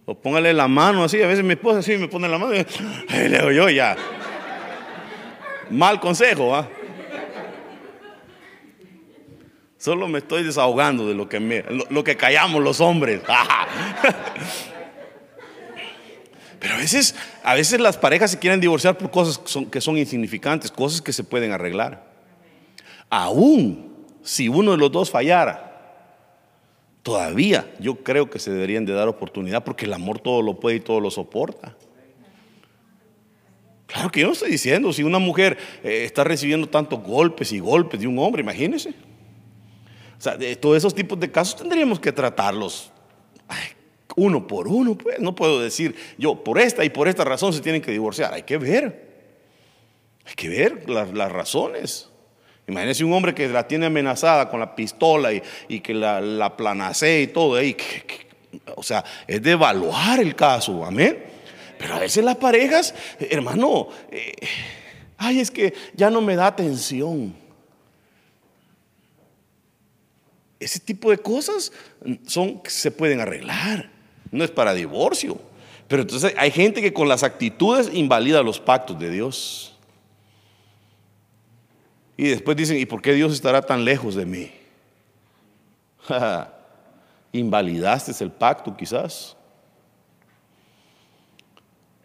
O póngale la mano así. A veces mi esposa así me pone la mano y le digo yo ya. Mal consejo, ¿ah? Solo me estoy desahogando de lo que, me, lo, que callamos los hombres. Pero a veces, a veces las parejas se quieren divorciar por cosas que son, que son insignificantes, cosas que se pueden arreglar. Aún si uno de los dos fallara, Todavía yo creo que se deberían de dar oportunidad porque el amor todo lo puede y todo lo soporta. Claro que yo no estoy diciendo, si una mujer eh, está recibiendo tantos golpes y golpes de un hombre, imagínese. sea, de todos esos tipos de casos tendríamos que tratarlos uno por uno. Pues no puedo decir yo por esta y por esta razón se tienen que divorciar. Hay que ver. Hay que ver las, razones. Imagínese un hombre que la tiene amenazada con la pistola y, que la, la planacee y todo. o sea, es de evaluar el caso. Amén. Pero a veces las parejas, hermano, eh, ay, es que ya no me da atención. Ese tipo de cosas son, se pueden arreglar. No es para divorcio. Pero entonces hay gente que con las actitudes invalida los pactos de Dios. Y después dicen, ¿y por qué Dios estará tan lejos de mí? Invalidaste el pacto quizás.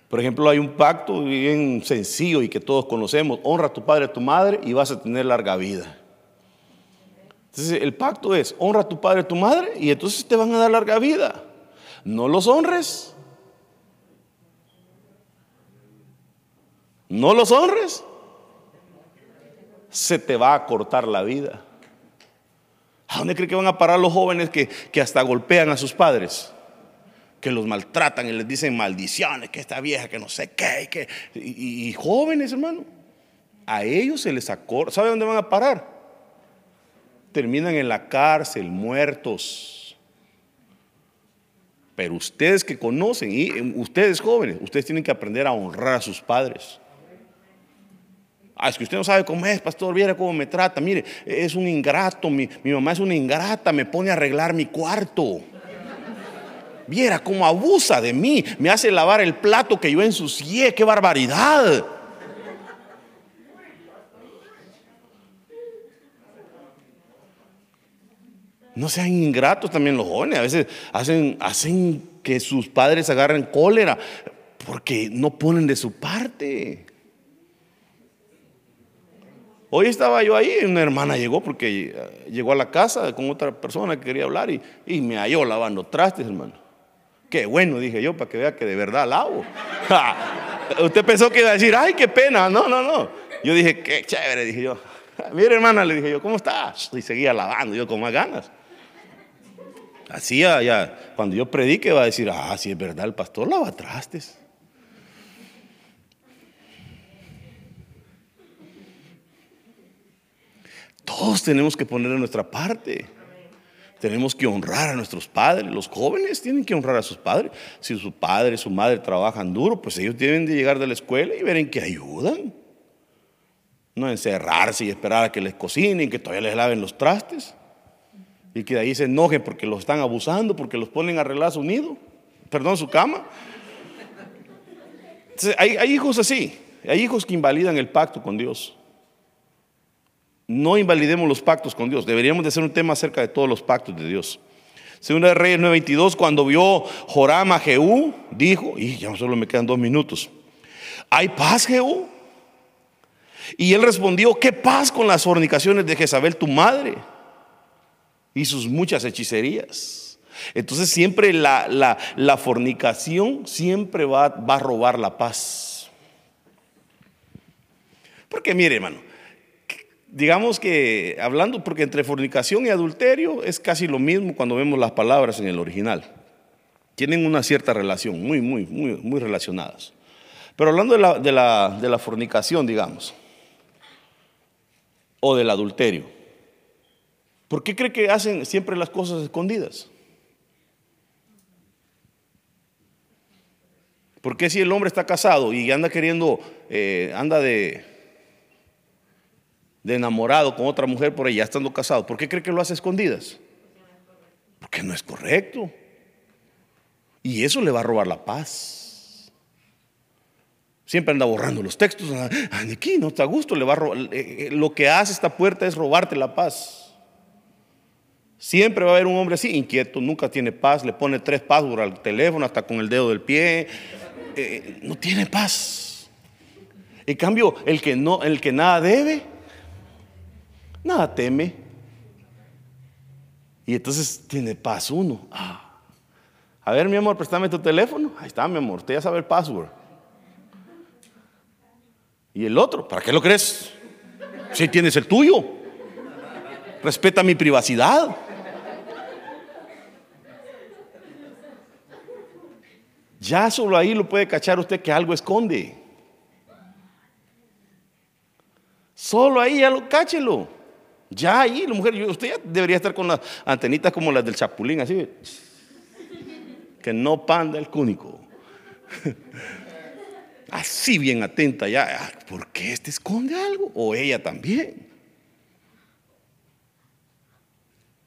Por ejemplo, hay un pacto bien sencillo y que todos conocemos. Honra a tu padre y a tu madre y vas a tener larga vida. Entonces, el pacto es, honra a tu padre y a tu madre y entonces te van a dar larga vida. No los honres. No los honres se te va a cortar la vida. ¿A dónde cree que van a parar los jóvenes que, hasta golpean a sus padres? Que los maltratan y les dicen maldiciones, que esta vieja, que no sé qué, que, y, jóvenes, hermano. A ellos se les acorta. ¿Sabe dónde van a parar? Terminan en la cárcel, muertos. Pero ustedes que conocen, y ustedes jóvenes, ustedes tienen que aprender a honrar a sus padres. Ah, es que usted no sabe cómo es, pastor, viera cómo me trata. Mire, es un ingrato, mi, mamá es una ingrata, me pone a arreglar mi cuarto. Viera cómo abusa de mí, me hace lavar el plato que yo ensucié, qué barbaridad. No sean ingratos también los jóvenes, a veces hacen, hacen que sus padres agarren cólera porque no ponen de su parte. Hoy estaba yo ahí, una hermana llegó porque eh, llegó a la casa con otra persona que quería hablar y, me halló lavando trastes, hermano. Qué bueno, dije yo, para que vea que de verdad lavo. Usted pensó que iba a decir, ay, qué pena. No, no, no. Yo dije, qué chévere, dije yo. Mire, hermana, le dije yo, ¿cómo estás? Y seguía lavando, yo con más ganas. Así ya, cuando yo predique va a decir, ah, sí es verdad, el pastor lava trastes. Todos tenemos que poner nuestra parte. Tenemos que honrar a nuestros padres. Los jóvenes tienen que honrar a sus padres. Si su padre, su madre trabajan duro, pues ellos deben de llegar de la escuela y ver en qué ayudan. No encerrarse y esperar a que les cocinen, que todavía les laven los trastes. Y que de ahí se enojen porque los están abusando, porque los ponen a arreglar su nido, perdón, su cama. hay hijos así, hay hijos que invalidan el pacto con Dios no invalidemos los pactos con Dios. Deberíamos de hacer un tema acerca de todos los pactos de Dios. Segunda de Reyes 9:22, cuando vio Joram a Jehú, dijo, y ya solo me quedan dos minutos, ¿hay paz, Jehú? Y él respondió, ¿qué paz con las fornicaciones de Jezabel, tu madre? Y sus muchas hechicerías. Entonces siempre la, la, fornicación siempre va, va a robar la paz. Porque mire, hermano, digamos que hablando, porque entre fornicación y adulterio es casi lo mismo cuando vemos las palabras en el original. Tienen una cierta relación, muy, muy, muy, muy relacionadas. Pero hablando de la, de la, de la fornicación, digamos, o del adulterio, ¿por qué cree que hacen siempre las cosas escondidas? ¿Por qué si el hombre está casado y anda queriendo, eh, anda de, de enamorado con otra mujer por ella, estando casado, ¿por qué cree que lo hace escondidas? Porque no es correcto. Y eso le va a robar la paz. Siempre anda borrando los textos. Ah, aquí no está a gusto, le va a robar. Eh, eh, lo que hace esta puerta es robarte la paz. Siempre va a haber un hombre así, inquieto, nunca tiene paz, le pone tres passwords al teléfono, hasta con el dedo del pie. Eh, no tiene paz. En cambio, el que, no, el que nada debe, nada teme. Y entonces tiene paz uno. Ah. A ver, mi amor, préstame tu teléfono. Ahí está, mi amor, usted ya sabe el password. Y el otro, ¿para qué lo crees? Si tienes el tuyo. Respeta mi privacidad. Ya solo ahí lo puede cachar usted que algo esconde. Solo ahí ya lo cáchelo. Ya ahí, la mujer, usted ya debería estar con las antenitas como las del chapulín, así. Que no panda el cúnico. Así bien atenta ya. ¿Por qué este esconde algo? O ella también.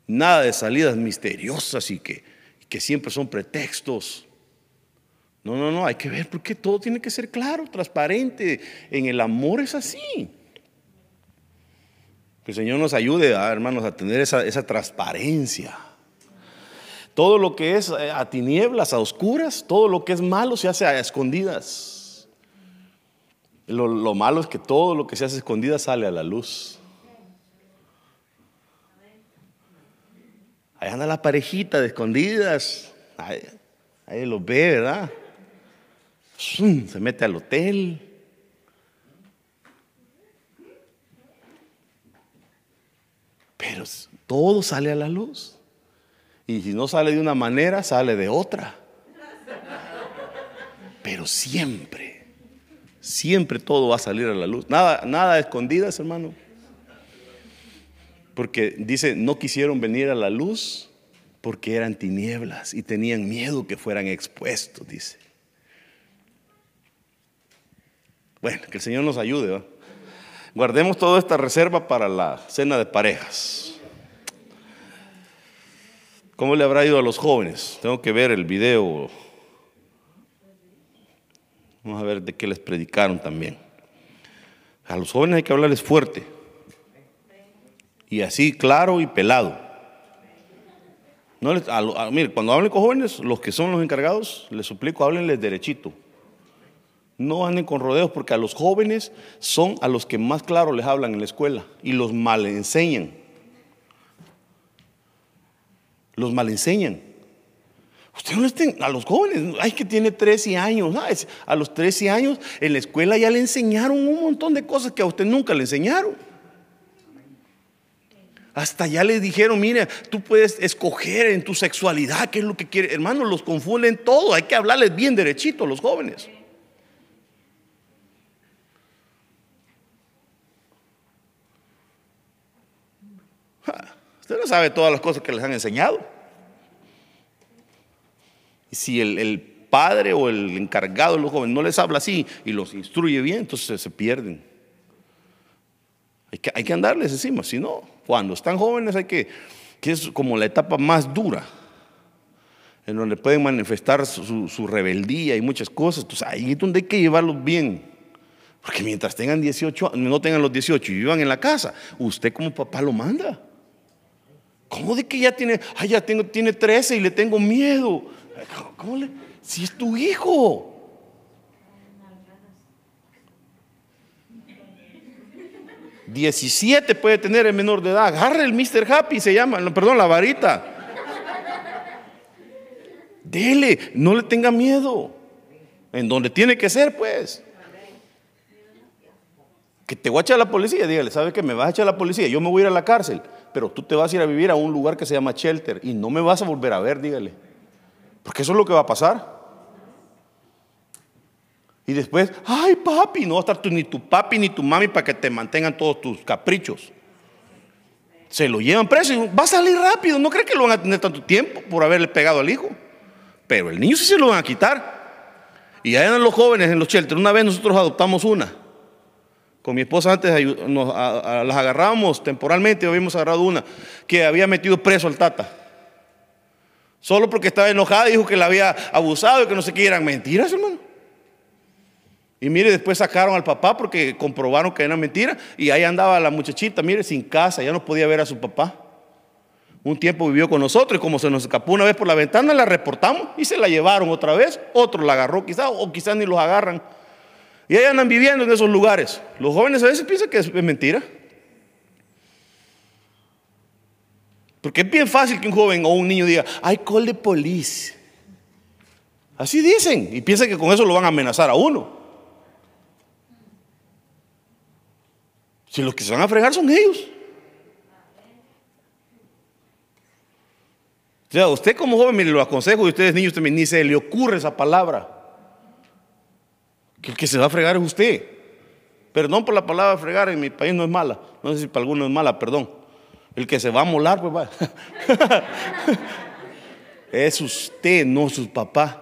Nada de salidas misteriosas y que, que siempre son pretextos. No, no, no, hay que ver porque todo tiene que ser claro, transparente. En el amor es así. Que el Señor nos ayude, ah, hermanos, a tener esa, transparencia. Todo lo que es eh, a tinieblas, a oscuras, todo lo que es malo se hace a escondidas. Lo, lo malo es que todo lo que se hace a escondidas sale a la luz. Ahí anda la parejita de escondidas. Ahí, ahí lo ve, ¿verdad? Se mete al hotel. Pero todo sale a la luz. Y si no sale de una manera, sale de otra. Pero siempre, siempre todo va a salir a la luz. Nada, nada escondidas, hermano. Porque dice, no quisieron venir a la luz porque eran tinieblas y tenían miedo que fueran expuestos, dice. Bueno, que el Señor nos ayude. Guardemos toda esta reserva para la cena de parejas. ¿Cómo le habrá ido a los jóvenes? Tengo que ver el video. Vamos a ver de qué les predicaron también. A los jóvenes hay que hablarles fuerte. Y así claro y pelado. No mire, cuando hablen con jóvenes, los que son los encargados, les suplico, háblenles derechito. No anden con rodeos porque a los jóvenes son a los que más claro les hablan en la escuela y los mal enseñan. Los mal enseñan. No estén, a los jóvenes, hay que tiene 13 años, a los 13 años en la escuela ya le enseñaron un montón de cosas que a usted nunca le enseñaron. Hasta ya le dijeron, mire, tú puedes escoger en tu sexualidad qué es lo que quiere. Hermanos, los confunden todo. Hay que hablarles bien derechito a los jóvenes. Usted no sabe todas las cosas que les han enseñado. Y si el, padre o el encargado de los jóvenes no les habla así y los instruye bien, entonces se pierden. Hay que, hay que andarles encima, si no, cuando están jóvenes hay que, que es como la etapa más dura, en donde pueden manifestar su, rebeldía y muchas cosas. Entonces ahí es donde hay que llevarlos bien. Porque mientras tengan 18, no tengan los 18 y vivan en la casa, usted como papá lo manda. ¿Cómo de que ya tiene, ay, ya tengo, tiene 13 y le tengo miedo? ¿Cómo le? Si es tu hijo. Diecisiete puede tener el menor de edad. Agarre el Mr. Happy, se llama, perdón, la varita. Dele, no le tenga miedo. En donde tiene que ser, pues. Que te voy a echar la policía, dígale, ¿sabes qué? Me vas a echar a la policía, yo me voy a ir a la cárcel pero tú te vas a ir a vivir a un lugar que se llama shelter y no me vas a volver a ver, dígale. Porque eso es lo que va a pasar. Y después, ay papi, no va a estar ni tu papi ni tu mami para que te mantengan todos tus caprichos. Se lo llevan preso y va a salir rápido. No cree que lo van a tener tanto tiempo por haberle pegado al hijo. Pero el niño sí se lo van a quitar. Y ahí eran los jóvenes en los shelters. Una vez nosotros adoptamos una. Con mi esposa antes nos, las agarramos temporalmente, habíamos agarrado una que había metido preso al tata. Solo porque estaba enojada dijo que la había abusado y que no sé qué eran mentiras, hermano. Y mire, después sacaron al papá porque comprobaron que era mentira. Y ahí andaba la muchachita, mire, sin casa, ya no podía ver a su papá. Un tiempo vivió con nosotros y como se nos escapó una vez por la ventana, la reportamos y se la llevaron otra vez. Otro la agarró quizás, o quizás ni los agarran. Y ahí andan viviendo en esos lugares. Los jóvenes a veces piensan que es mentira. Porque es bien fácil que un joven o un niño diga, I call the police. Así dicen. Y piensan que con eso lo van a amenazar a uno. Si los que se van a fregar son ellos. O sea, usted como joven, mire, lo aconsejo y ustedes niños también, ni se le ocurre esa palabra. Que el que se va a fregar es usted. Perdón por la palabra fregar, en mi país no es mala. No sé si para algunos es mala, perdón. El que se va a molar, pues va. es usted, no su papá.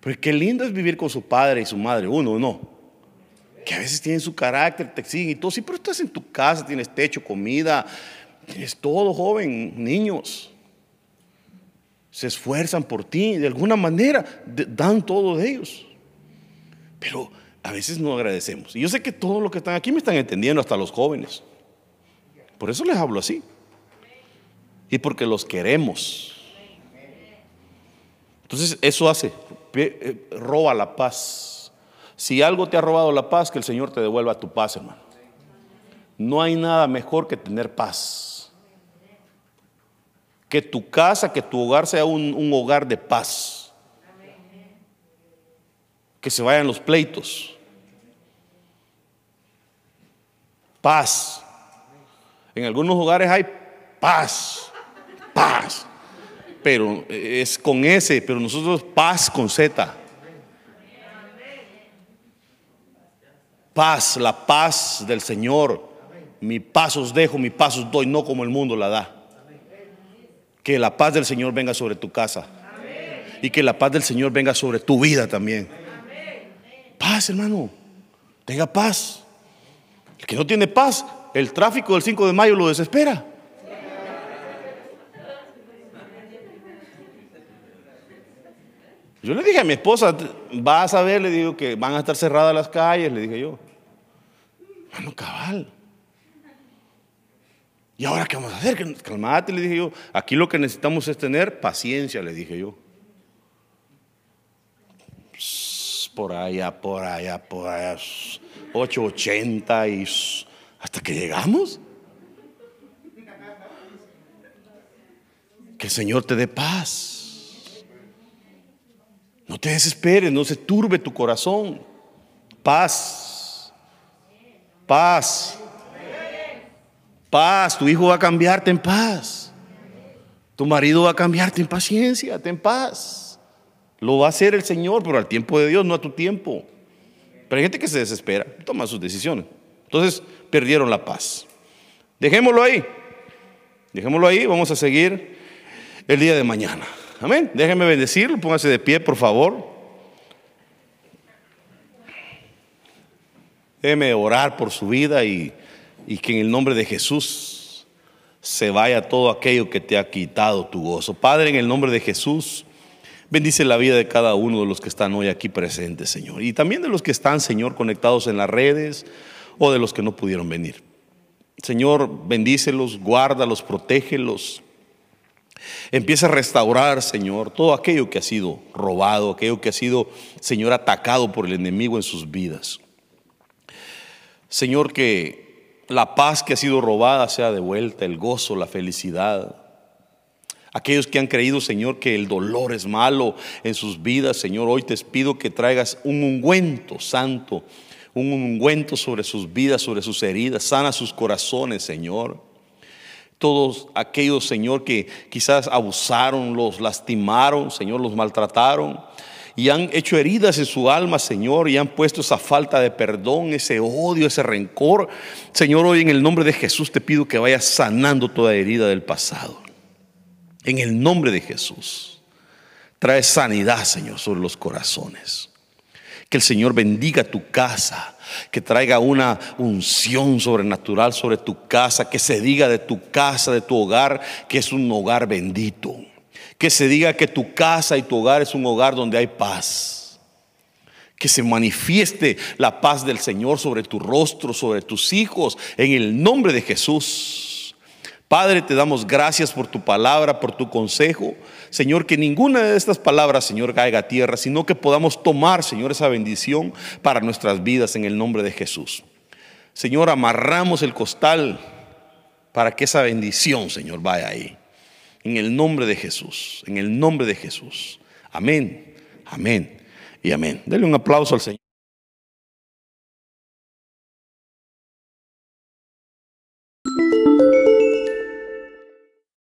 Pero qué lindo es vivir con su padre y su madre, uno, ¿no? Que a veces tienen su carácter, te exigen y todo. Sí, pero estás en tu casa, tienes techo, comida, tienes todo, joven, niños. Se esfuerzan por ti, de alguna manera dan todo de ellos. Pero a veces no agradecemos. Y yo sé que todos los que están aquí me están entendiendo, hasta los jóvenes. Por eso les hablo así. Y porque los queremos. Entonces eso hace, eh, roba la paz. Si algo te ha robado la paz, que el Señor te devuelva tu paz, hermano. No hay nada mejor que tener paz. Que tu casa, que tu hogar sea un, un hogar de paz. Que se vayan los pleitos. Paz. En algunos hogares hay paz. Paz pero es con S, pero nosotros paz con Z. Paz, la paz del Señor. Mi paz os dejo, mi paz os doy, no como el mundo la da. Que la paz del Señor venga sobre tu casa. Y que la paz del Señor venga sobre tu vida también. Paz, hermano. Tenga paz. El que no tiene paz, el tráfico del 5 de mayo lo desespera. Yo le dije a mi esposa, vas a ver, le digo que van a estar cerradas las calles, le dije yo. Bueno, cabal. ¿Y ahora qué vamos a hacer? Calmate, le dije yo. Aquí lo que necesitamos es tener paciencia, le dije yo. Por allá, por allá, por allá. 880 y hasta que llegamos. Que el Señor te dé paz. No te desesperes, no se turbe tu corazón. Paz. Paz. Paz. Tu hijo va a cambiarte en paz. Tu marido va a cambiarte en paciencia, en paz. Lo va a hacer el Señor, pero al tiempo de Dios, no a tu tiempo. Pero hay gente que se desespera, toma sus decisiones. Entonces perdieron la paz. Dejémoslo ahí. Dejémoslo ahí, vamos a seguir el día de mañana. Amén. Déjenme bendecirlo, póngase de pie, por favor. Déjeme orar por su vida y, y que en el nombre de Jesús se vaya todo aquello que te ha quitado tu gozo. Padre, en el nombre de Jesús, bendice la vida de cada uno de los que están hoy aquí presentes, Señor. Y también de los que están, Señor, conectados en las redes o de los que no pudieron venir. Señor, bendícelos, guárdalos, protégelos. Empieza a restaurar, Señor, todo aquello que ha sido robado, aquello que ha sido, Señor, atacado por el enemigo en sus vidas. Señor, que la paz que ha sido robada sea devuelta, el gozo, la felicidad. Aquellos que han creído, Señor, que el dolor es malo en sus vidas, Señor, hoy te pido que traigas un ungüento santo, un ungüento sobre sus vidas, sobre sus heridas, sana sus corazones, Señor todos aquellos, Señor, que quizás abusaron, los lastimaron, Señor, los maltrataron y han hecho heridas en su alma, Señor, y han puesto esa falta de perdón, ese odio, ese rencor. Señor, hoy en el nombre de Jesús te pido que vayas sanando toda herida del pasado. En el nombre de Jesús. Trae sanidad, Señor, sobre los corazones. Que el Señor bendiga tu casa, que traiga una unción sobrenatural sobre tu casa, que se diga de tu casa, de tu hogar, que es un hogar bendito. Que se diga que tu casa y tu hogar es un hogar donde hay paz. Que se manifieste la paz del Señor sobre tu rostro, sobre tus hijos, en el nombre de Jesús. Padre, te damos gracias por tu palabra, por tu consejo. Señor, que ninguna de estas palabras, Señor, caiga a tierra, sino que podamos tomar, Señor, esa bendición para nuestras vidas en el nombre de Jesús. Señor, amarramos el costal para que esa bendición, Señor, vaya ahí. En el nombre de Jesús, en el nombre de Jesús. Amén, amén y amén. Dele un aplauso al Señor.